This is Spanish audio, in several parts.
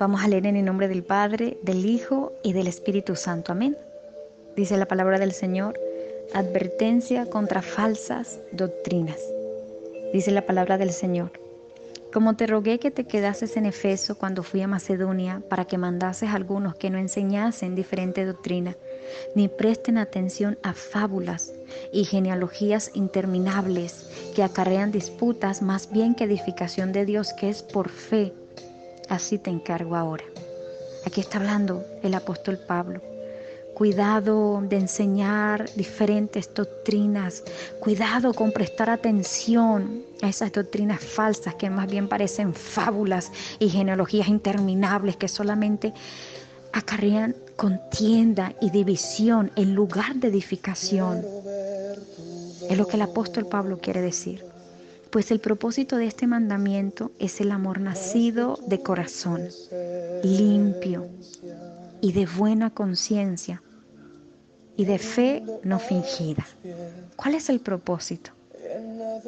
Vamos a leer en el nombre del Padre, del Hijo y del Espíritu Santo. Amén. Dice la palabra del Señor, advertencia contra falsas doctrinas. Dice la palabra del Señor. Como te rogué que te quedases en Efeso cuando fui a Macedonia para que mandases a algunos que no enseñasen diferente doctrina, ni presten atención a fábulas y genealogías interminables que acarrean disputas más bien que edificación de Dios que es por fe Así te encargo ahora. Aquí está hablando el apóstol Pablo. Cuidado de enseñar diferentes doctrinas. Cuidado con prestar atención a esas doctrinas falsas que más bien parecen fábulas y genealogías interminables que solamente acarrean contienda y división en lugar de edificación. Es lo que el apóstol Pablo quiere decir pues el propósito de este mandamiento es el amor nacido de corazón, limpio y de buena conciencia y de fe no fingida. ¿Cuál es el propósito?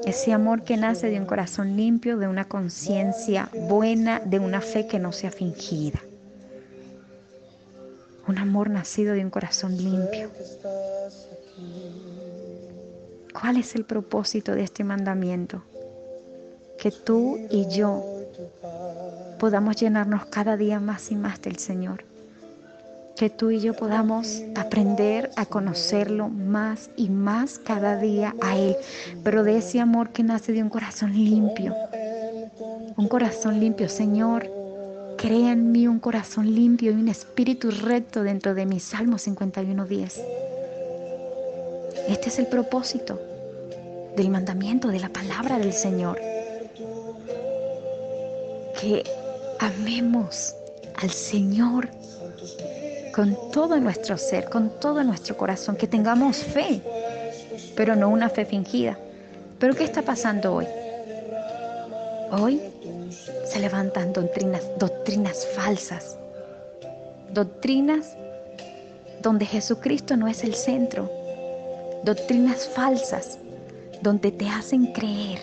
Ese amor que nace de un corazón limpio, de una conciencia buena, de una fe que no sea fingida. Un amor nacido de un corazón limpio. ¿Cuál es el propósito de este mandamiento? Que tú y yo podamos llenarnos cada día más y más del Señor. Que tú y yo podamos aprender a conocerlo más y más cada día a Él, pero de ese amor que nace de un corazón limpio. Un corazón limpio, Señor. Crea en mí un corazón limpio y un espíritu recto dentro de mi Salmo 51.10. Este es el propósito del mandamiento, de la palabra del Señor que amemos al Señor con todo nuestro ser, con todo nuestro corazón, que tengamos fe, pero no una fe fingida. Pero ¿qué está pasando hoy? Hoy se levantan doctrinas, doctrinas falsas, doctrinas donde Jesucristo no es el centro, doctrinas falsas donde te hacen creer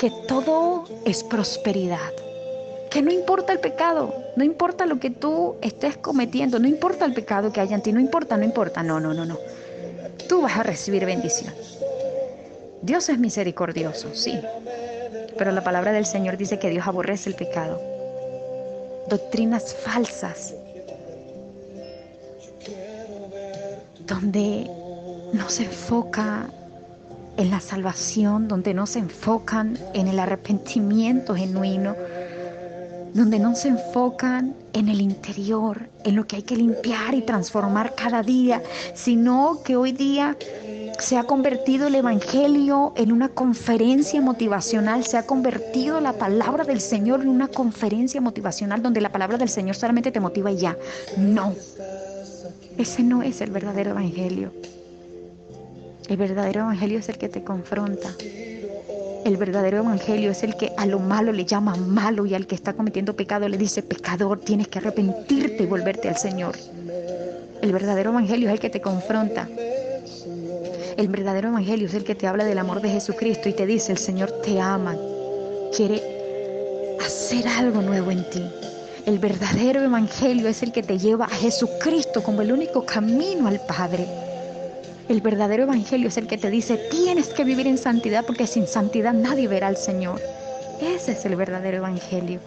que todo es prosperidad, que no importa el pecado, no importa lo que tú estés cometiendo, no importa el pecado que haya en ti, no importa, no importa, no, no, no, no. Tú vas a recibir bendición. Dios es misericordioso, sí, pero la palabra del Señor dice que Dios aborrece el pecado. Doctrinas falsas, donde no se enfoca en la salvación, donde no se enfocan en el arrepentimiento genuino, donde no se enfocan en el interior, en lo que hay que limpiar y transformar cada día, sino que hoy día se ha convertido el Evangelio en una conferencia motivacional, se ha convertido la palabra del Señor en una conferencia motivacional donde la palabra del Señor solamente te motiva y ya. No, ese no es el verdadero Evangelio. El verdadero Evangelio es el que te confronta, el verdadero evangelio es el que a lo malo le llama malo y al que está cometiendo pecado le dice pecador, tienes que arrepentirte y volverte al Señor. El verdadero evangelio es el que te confronta. El verdadero evangelio es el que te habla del amor de Jesucristo y te dice, el Señor te ama, quiere hacer algo nuevo en ti. El verdadero evangelio es el que te lleva a Jesucristo como el único camino al Padre. El verdadero evangelio es el que te dice, tienes que vivir en santidad porque sin santidad nadie verá al Señor. Ese es el verdadero evangelio.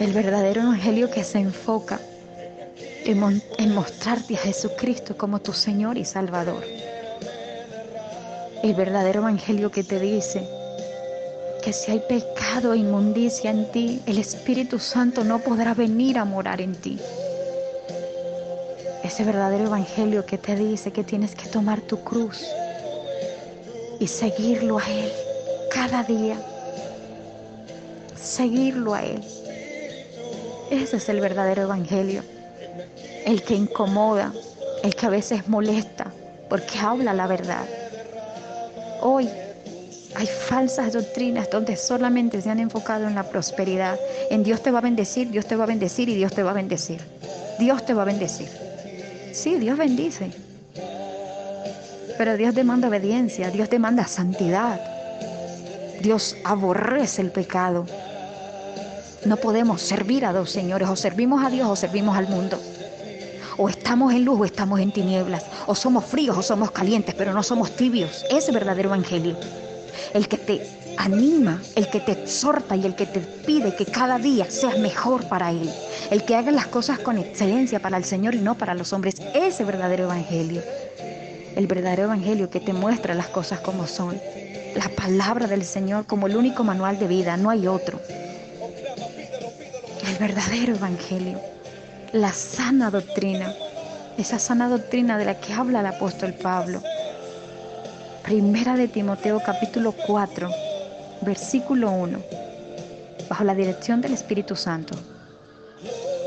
El verdadero evangelio que se enfoca en, mostrarte a Jesucristo como tu Señor y Salvador. El verdadero evangelio que te dice que si hay pecado e inmundicia en ti, el Espíritu Santo no podrá venir a morar en ti ese verdadero evangelio que te dice que tienes que tomar tu cruz y seguirlo a Él cada día. Seguirlo a Él. Ese es el verdadero evangelio. El que incomoda, el que a veces molesta, porque habla la verdad. Hoy hay falsas doctrinas donde solamente se han enfocado en la prosperidad. En Dios te va a bendecir, Dios te va a bendecir y Dios te va a bendecir. Dios te va a bendecir. Sí, Dios bendice. Pero Dios demanda obediencia, Dios demanda santidad. Dios aborrece el pecado. No podemos servir a dos señores, o servimos a Dios o servimos al mundo. O estamos en luz o estamos en tinieblas, o somos fríos o somos calientes, pero no somos tibios. Ese es verdadero evangelio. El que te anima, el que te exhorta y el que te pide que cada día seas mejor para Él. El que haga las cosas con excelencia para el Señor y no para los hombres. Ese verdadero evangelio. El verdadero evangelio que te muestra las cosas como son. La palabra del Señor como el único manual de vida, no hay otro. El verdadero evangelio. La sana doctrina. Esa sana doctrina de la que habla el apóstol Pablo. Primera de Timoteo capítulo 4, versículo 1, bajo la dirección del Espíritu Santo.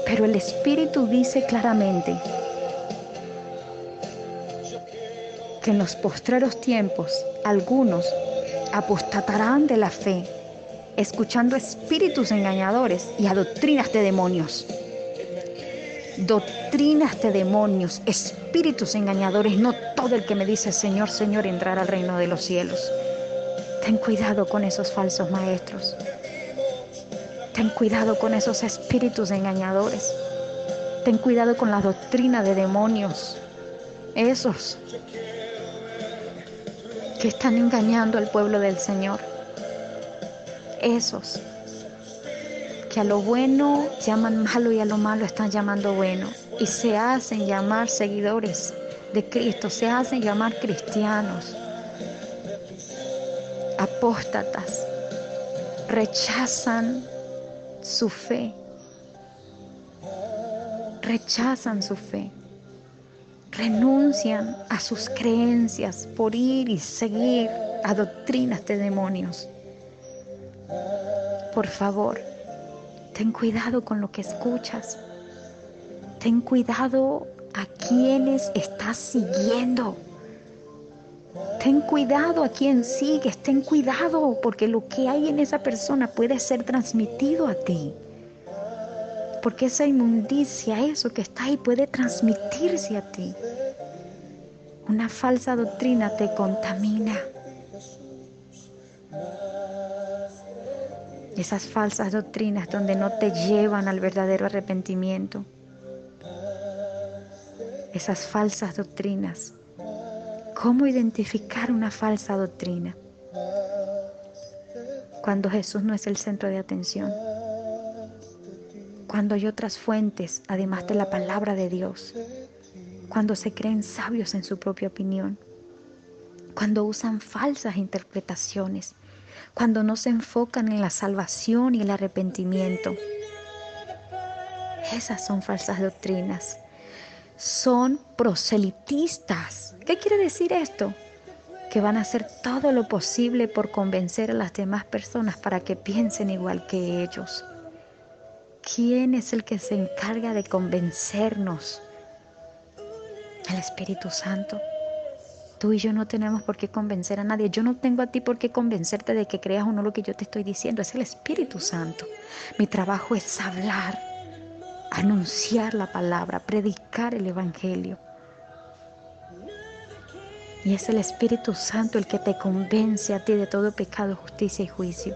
Pero el Espíritu dice claramente que en los postreros tiempos algunos apostatarán de la fe, escuchando espíritus engañadores y a doctrinas de demonios. Doctrinas de demonios, espíritus engañadores, no todo el que me dice Señor, Señor entrará al reino de los cielos. Ten cuidado con esos falsos maestros. Ten cuidado con esos espíritus engañadores. Ten cuidado con la doctrina de demonios. Esos que están engañando al pueblo del Señor. Esos que a lo bueno llaman malo y a lo malo están llamando bueno. Y se hacen llamar seguidores de Cristo, se hacen llamar cristianos. Apóstatas rechazan su fe. Rechazan su fe renuncian a sus creencias por ir y seguir a doctrinas de demonios. Por favor, ten cuidado con lo que escuchas. Ten cuidado a quienes estás siguiendo. Ten cuidado a quien sigues, ten cuidado porque lo que hay en esa persona puede ser transmitido a ti porque esa inmundicia, eso que está ahí, puede transmitirse a ti. Una falsa doctrina te contamina. Esas falsas doctrinas donde no te llevan al verdadero arrepentimiento. Esas falsas doctrinas. ¿Cómo identificar una falsa doctrina? Cuando Jesús no es el centro de atención cuando hay otras fuentes además de la palabra de Dios, cuando se creen sabios en su propia opinión, cuando usan falsas interpretaciones, cuando no se enfocan en la salvación y el arrepentimiento. Esas son falsas doctrinas. Son proselitistas. ¿Qué quiere decir esto? Que van a hacer todo lo posible por convencer a las demás personas para que piensen igual que ellos. ¿Quién es el que se encarga de convencernos? El Espíritu Santo. Tú y yo no tenemos por qué convencer a nadie. Yo no tengo a ti por qué convencerte de que creas o no lo que yo te estoy diciendo. Es el Espíritu Santo. Mi trabajo es hablar, anunciar la palabra, predicar el Evangelio. Y es el Espíritu Santo el que te convence a ti de todo pecado, justicia y juicio.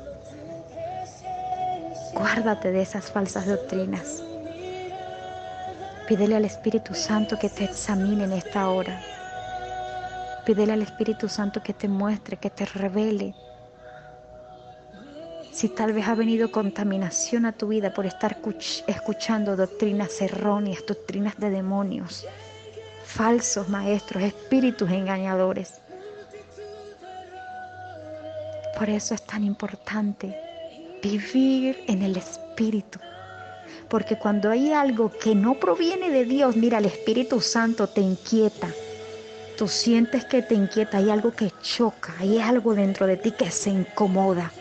Guárdate de esas falsas doctrinas. Pídele al Espíritu Santo que te examine en esta hora. Pídele al Espíritu Santo que te muestre, que te revele. Si tal vez ha venido contaminación a tu vida por estar escuchando doctrinas erróneas, doctrinas de demonios, falsos maestros, espíritus engañadores. Por eso es tan importante vivir en el Espíritu. Porque cuando hay algo que no proviene de Dios, mira, el Espíritu Santo te inquieta. Tú sientes que te inquieta, hay algo que choca, hay algo dentro de ti que se incomoda.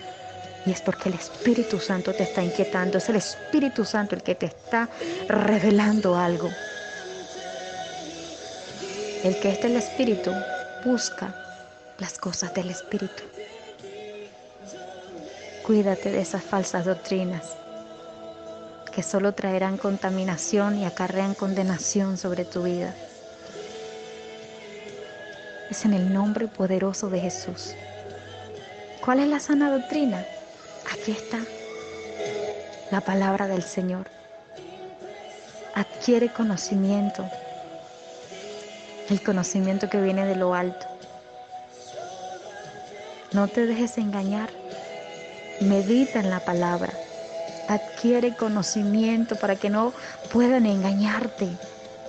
Y es porque el Espíritu Santo te está inquietando, es el Espíritu Santo el que te está revelando algo. El que es del Espíritu busca las cosas del Espíritu. Cuídate de esas falsas doctrinas que solo traerán contaminación y acarrean condenación sobre tu vida. Es en el nombre poderoso de Jesús. ¿Cuál es la sana doctrina? Aquí está. la palabra del Señor. Adquiere conocimiento, el conocimiento que viene de lo alto. No te dejes engañar. Medita en la palabra. Adquiere conocimiento para que no puedan engañarte.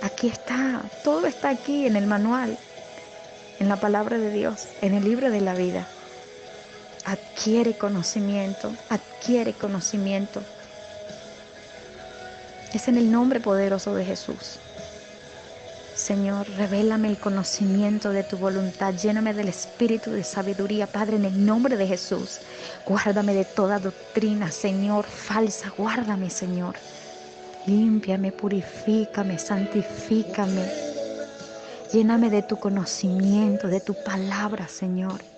Aquí está, todo está aquí en el manual, en la palabra de Dios, en el libro de la vida. Adquiere conocimiento, adquiere conocimiento. Es en el nombre poderoso de Jesús. Señor, revélame el conocimiento de tu voluntad, lléname del espíritu de sabiduría, Padre, en el nombre de Jesús. Guárdame de toda doctrina, Señor, falsa, guárdame, Señor. Límpiame, purifícame, santifícame. Lléname de tu conocimiento, de tu palabra, Señor.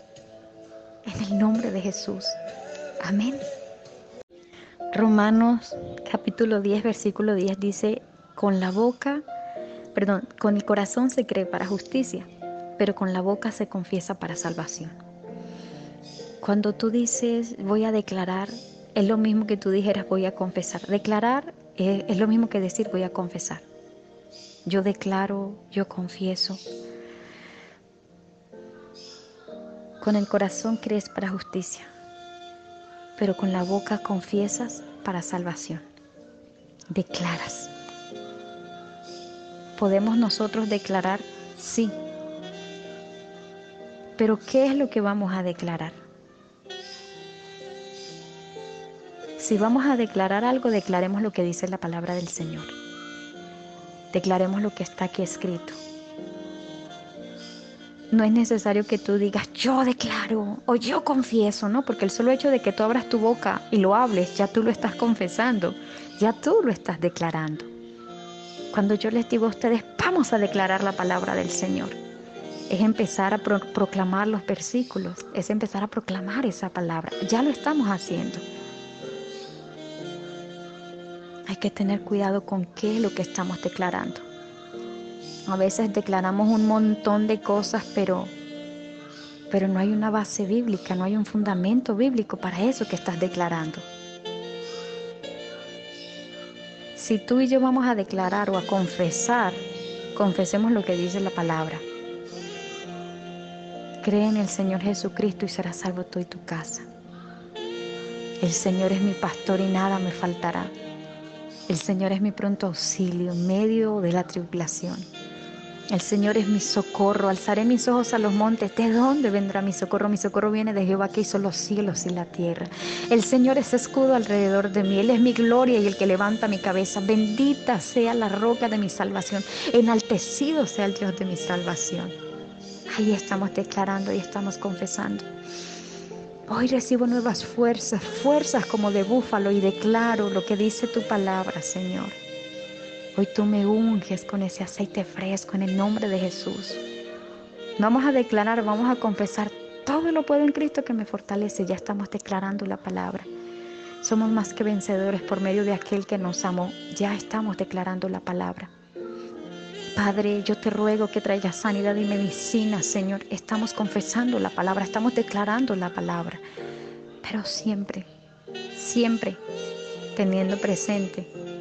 En el nombre de Jesús. Amén. Romanos capítulo 10, versículo 10 dice, con la boca perdón, con el corazón se cree para justicia, pero con la boca se confiesa para salvación. Cuando tú dices voy a declarar, es lo mismo que tú dijeras voy a confesar. Declarar es, lo mismo que decir voy a confesar. Yo declaro, yo confieso. Con el corazón crees para justicia, pero con la boca confiesas para salvación. Declaras podemos nosotros declarar sí. Pero ¿qué es lo que vamos a declarar? Si vamos a declarar algo, declaremos lo que dice la palabra del Señor. Declaremos lo que está aquí escrito. No es necesario que tú digas yo declaro o yo confieso, ¿no? Porque el solo hecho de que tú abras tu boca y lo hables, ya tú lo estás confesando, ya tú lo estás declarando. Cuando yo les digo a ustedes, vamos a declarar la palabra del Señor, es empezar a proclamar los versículos, es empezar a proclamar esa palabra. Ya lo estamos haciendo. Hay que tener cuidado con qué es lo que estamos declarando. A veces declaramos un montón de cosas, pero, pero no hay una base bíblica, no hay un fundamento bíblico para eso que estás declarando. Si tú y yo vamos a declarar o a confesar, confesemos lo que dice la palabra. Cree en el Señor Jesucristo y serás salvo tú y tu casa. El Señor es mi pastor y nada me faltará. El Señor es mi pronto auxilio en medio de la tribulación. El Señor es mi socorro. Alzaré mis ojos a los montes. ¿De dónde vendrá mi socorro? Mi socorro viene de Jehová que hizo los cielos y la tierra. El Señor es escudo alrededor de mí. Él es mi gloria y el que levanta mi cabeza. Bendita sea la roca de mi salvación. Enaltecido sea el Dios de mi salvación. Ahí estamos declarando y estamos confesando. Hoy recibo nuevas fuerzas, fuerzas como de búfalo y declaro lo que dice tu palabra, Señor. Hoy tú me unges con ese aceite fresco en el nombre de Jesús. Vamos a declarar, vamos a confesar, todo lo puedo en Cristo que me fortalece. Ya estamos declarando la palabra. Somos más que vencedores por medio de aquel que nos amó. Ya estamos declarando la palabra. Padre, yo te ruego que traigas sanidad y medicina, Señor. Estamos confesando la palabra, estamos declarando la palabra. Pero siempre, siempre teniendo presente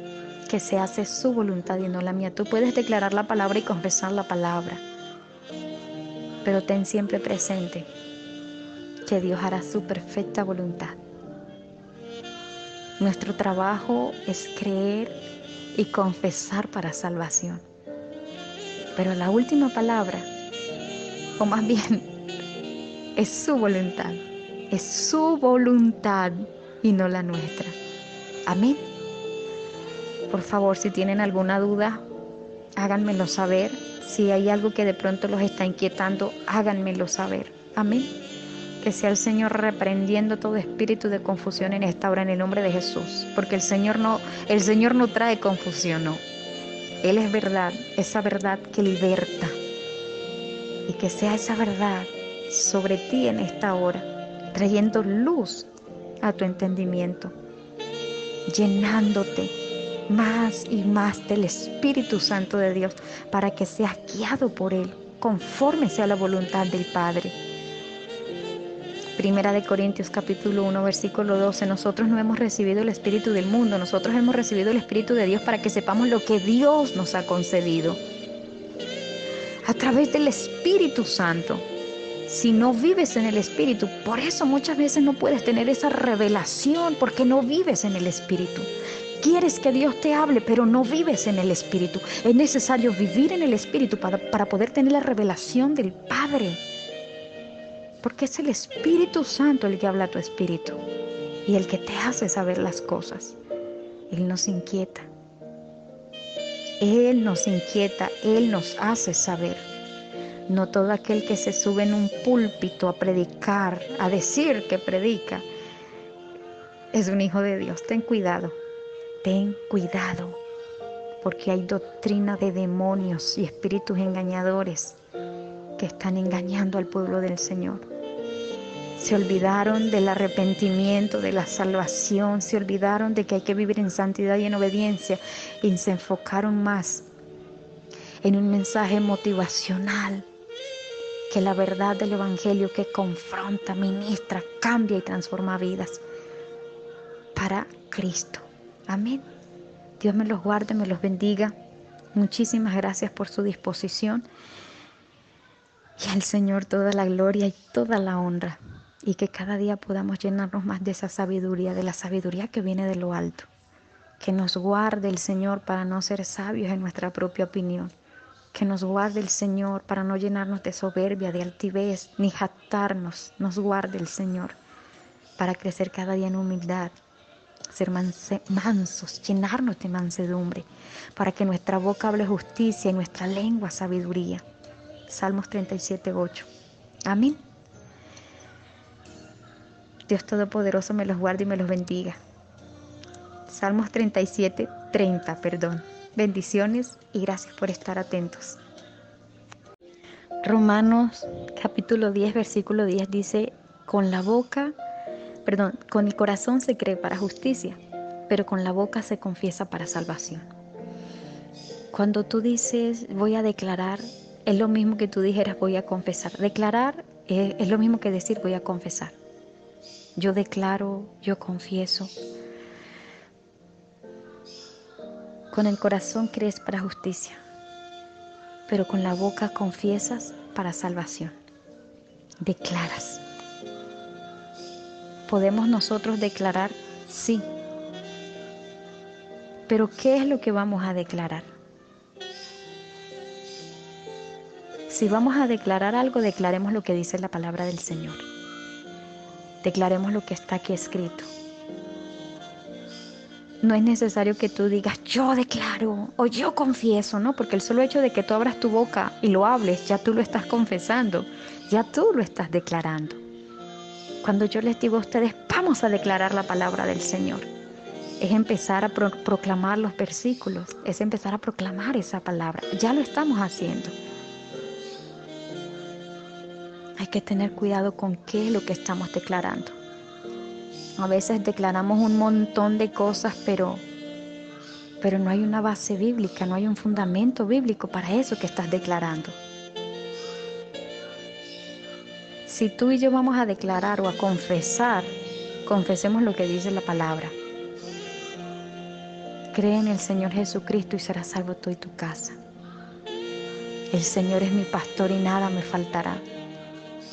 que se hace su voluntad y no la mía. Tú puedes declarar la palabra y confesar la palabra, pero ten siempre presente que Dios hará su perfecta voluntad. Nuestro trabajo es creer y confesar para salvación. Pero la última palabra, o más bien, es su voluntad. Es su voluntad y no la nuestra. Amén. Por favor, si tienen alguna duda, háganmelo saber. Si hay algo que de pronto los está inquietando, háganmelo saber. Amén. Que sea el Señor reprendiendo todo espíritu de confusión en esta hora en el nombre de Jesús, porque el Señor no el Señor no trae confusión, no. Él es verdad, esa verdad que liberta. Y que sea esa verdad sobre ti en esta hora, trayendo luz a tu entendimiento, llenándote más y más del Espíritu Santo de Dios para que seas guiado por Él conforme sea la voluntad del Padre. Primera de Corintios capítulo 1 versículo 12, nosotros no hemos recibido el Espíritu del mundo, nosotros hemos recibido el Espíritu de Dios para que sepamos lo que Dios nos ha concedido. A través del Espíritu Santo. Si no vives en el Espíritu, por eso muchas veces no puedes tener esa revelación, porque no vives en el Espíritu. Quieres que Dios te hable, pero no vives en el Espíritu. Es necesario vivir en el Espíritu para, para poder tener la revelación del Padre porque es el Espíritu Santo el que habla a tu espíritu y el que te hace saber las cosas. Él nos inquieta. Él nos inquieta, Él nos hace saber. No todo aquel que se sube en un púlpito a predicar, a decir que predica, es un hijo de Dios. Ten cuidado, ten cuidado, porque hay doctrina de demonios y espíritus engañadores que están engañando al pueblo del Señor. Se olvidaron del arrepentimiento, de la salvación, se olvidaron de que hay que vivir en santidad y en obediencia y se enfocaron más en un mensaje motivacional que la verdad del Evangelio que confronta, ministra, cambia y transforma vidas para Cristo. Amén. Dios me los guarde, me los bendiga. Muchísimas gracias por su disposición. Y al Señor toda la gloria y toda la honra y que cada día podamos llenarnos más de esa sabiduría, de la sabiduría que viene de lo alto. Que nos guarde el Señor para no ser sabios en nuestra propia opinión. Que nos guarde el Señor para no llenarnos de soberbia, de altivez, ni jactarnos. Nos guarde el Señor para crecer cada día en humildad, ser mansos, llenarnos de mansedumbre, para que nuestra boca hable justicia y nuestra lengua sabiduría. Salmos 37, 8. Amén. Dios Todopoderoso me los guarde y me los bendiga. Salmos 37, 30, perdón. Bendiciones y gracias por estar atentos. Romanos capítulo 10, versículo 10 dice, con la boca, perdón, con el corazón se cree para justicia, pero con la boca se confiesa para salvación. Cuando tú dices voy a declarar, es lo mismo que tú dijeras voy a confesar. Declarar es, es lo mismo que decir voy a confesar. Yo declaro, yo confieso. Con el corazón crees para justicia, pero con la boca confiesas para salvación. Declaras. ¿Podemos nosotros declarar? Sí. Pero ¿qué es lo que vamos a declarar? Si vamos a declarar algo, declaremos lo que dice la palabra del Señor. Declaremos lo que está aquí escrito. No es necesario que tú digas yo declaro o yo confieso, ¿no? Porque el solo hecho de que tú abras tu boca y lo hables, ya tú lo estás confesando, ya tú lo estás declarando. Cuando yo les digo a ustedes, vamos a declarar la palabra del Señor, es empezar a proclamar los versículos, es empezar a proclamar esa palabra. Ya lo estamos haciendo. Hay que tener cuidado con qué es lo que estamos declarando. A veces declaramos un montón de cosas, pero, pero no hay una base bíblica, no hay un fundamento bíblico para eso que estás declarando. Si tú y yo vamos a declarar o a confesar, confesemos lo que dice la palabra. Cree en el Señor Jesucristo y serás salvo tú y tu casa. El Señor es mi pastor y nada me faltará.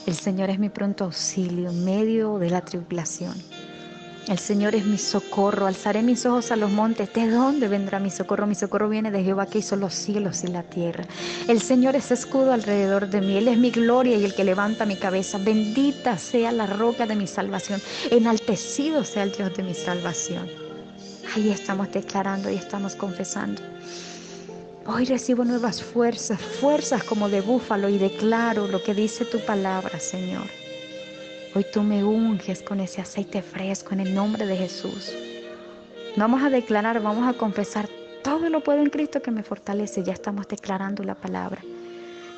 El Señor es mi pronto auxilio en medio de la tribulación. El Señor es mi socorro. Alzaré mis ojos a los montes. ¿De dónde vendrá mi socorro? Mi socorro viene de Jehová que hizo los cielos y la tierra. El Señor es escudo alrededor de mí. Él es mi gloria y el que levanta mi cabeza. Bendita sea la roca de mi salvación. Enaltecido sea el Dios de mi salvación. Ahí estamos declarando y estamos confesando. Hoy recibo nuevas fuerzas, fuerzas como de búfalo y declaro lo que dice tu palabra, Señor. Hoy tú me unges con ese aceite fresco en el nombre de Jesús. Vamos a declarar, vamos a confesar, todo lo puedo en Cristo que me fortalece. Ya estamos declarando la palabra.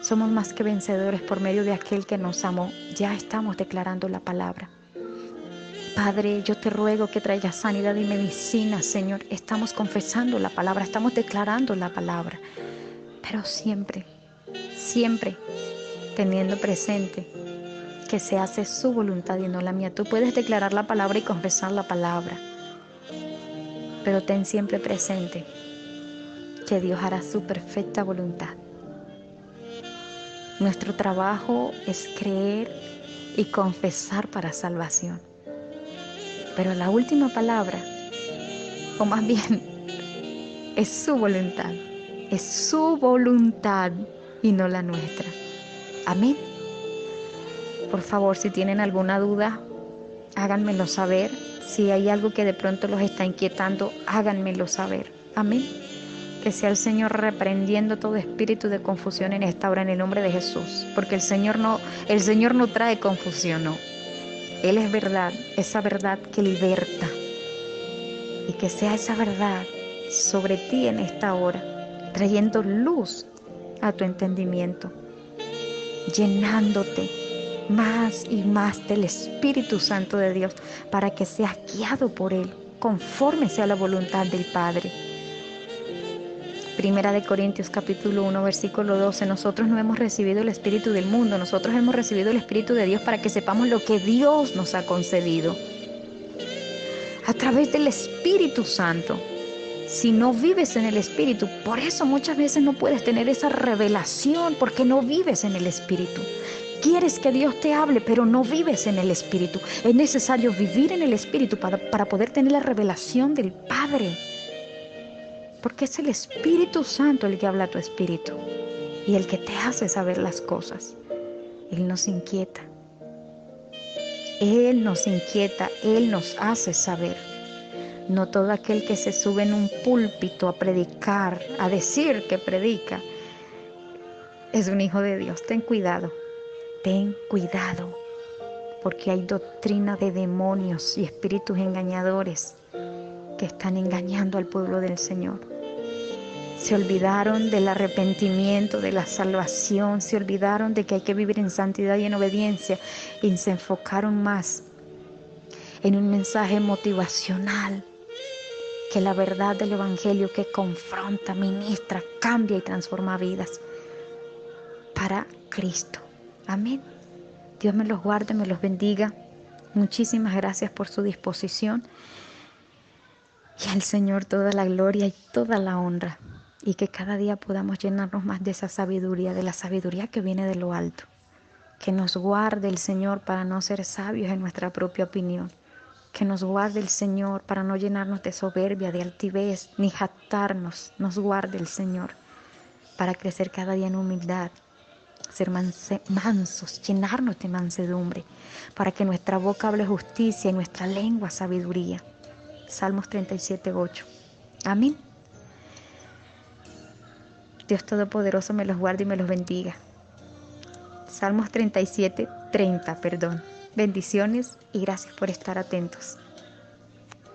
Somos más que vencedores por medio de aquel que nos amó. Ya estamos declarando la palabra. Padre, yo te ruego que traigas sanidad y medicina, Señor. Estamos confesando la palabra, estamos declarando la palabra, pero siempre, siempre teniendo presente que se hace su voluntad y no la mía. Tú puedes declarar la palabra y confesar la palabra, pero ten siempre presente que Dios hará su perfecta voluntad. Nuestro trabajo es creer y confesar para salvación. Pero la última palabra, o más bien, es su voluntad. Es su voluntad y no la nuestra. Amén. Por favor, si tienen alguna duda, háganmelo saber. Si hay algo que de pronto los está inquietando, háganmelo saber. Amén. Que sea el Señor reprendiendo todo espíritu de confusión en esta hora en el nombre de Jesús, porque el Señor no el Señor no trae confusión, no. Él es verdad, esa verdad que liberta. Y que sea esa verdad sobre ti en esta hora, trayendo luz a tu entendimiento, llenándote más y más del Espíritu Santo de Dios para que seas guiado por Él, conforme sea la voluntad del Padre. Primera de Corintios capítulo 1 versículo 12, nosotros no hemos recibido el Espíritu del mundo, nosotros hemos recibido el Espíritu de Dios para que sepamos lo que Dios nos ha concedido. A través del Espíritu Santo. Si no vives en el Espíritu, por eso muchas veces no puedes tener esa revelación, porque no vives en el Espíritu. Quieres que Dios te hable, pero no vives en el Espíritu. Es necesario vivir en el Espíritu para, para poder tener la revelación del Padre porque es el Espíritu Santo el que habla a tu espíritu y el que te hace saber las cosas. Él nos inquieta. Él nos inquieta, Él nos hace saber. No todo aquel que se sube en un púlpito a predicar, a decir que predica, es un hijo de Dios. Ten cuidado, ten cuidado, porque hay doctrina de demonios y espíritus engañadores que están engañando al pueblo del Señor se olvidaron del arrepentimiento, de la salvación, se olvidaron de que hay que vivir en santidad y en obediencia y se enfocaron más en un mensaje motivacional que la verdad del Evangelio que confronta, ministra, cambia y transforma vidas para Cristo. Amén. Dios me los guarde, me los bendiga. Muchísimas gracias por su disposición. Y al Señor toda la gloria y toda la honra y que cada día podamos llenarnos más de esa sabiduría, de la sabiduría que viene de lo alto. Que nos guarde el Señor para no ser sabios en nuestra propia opinión. Que nos guarde el Señor para no llenarnos de soberbia, de altivez, ni jactarnos. Nos guarde el Señor para crecer cada día en humildad, ser mansos, llenarnos de mansedumbre, para que nuestra boca hable justicia y nuestra lengua sabiduría. Salmos 37, 8. Amén. Dios Todopoderoso me los guarde y me los bendiga. Salmos 37, 30, perdón. Bendiciones y gracias por estar atentos.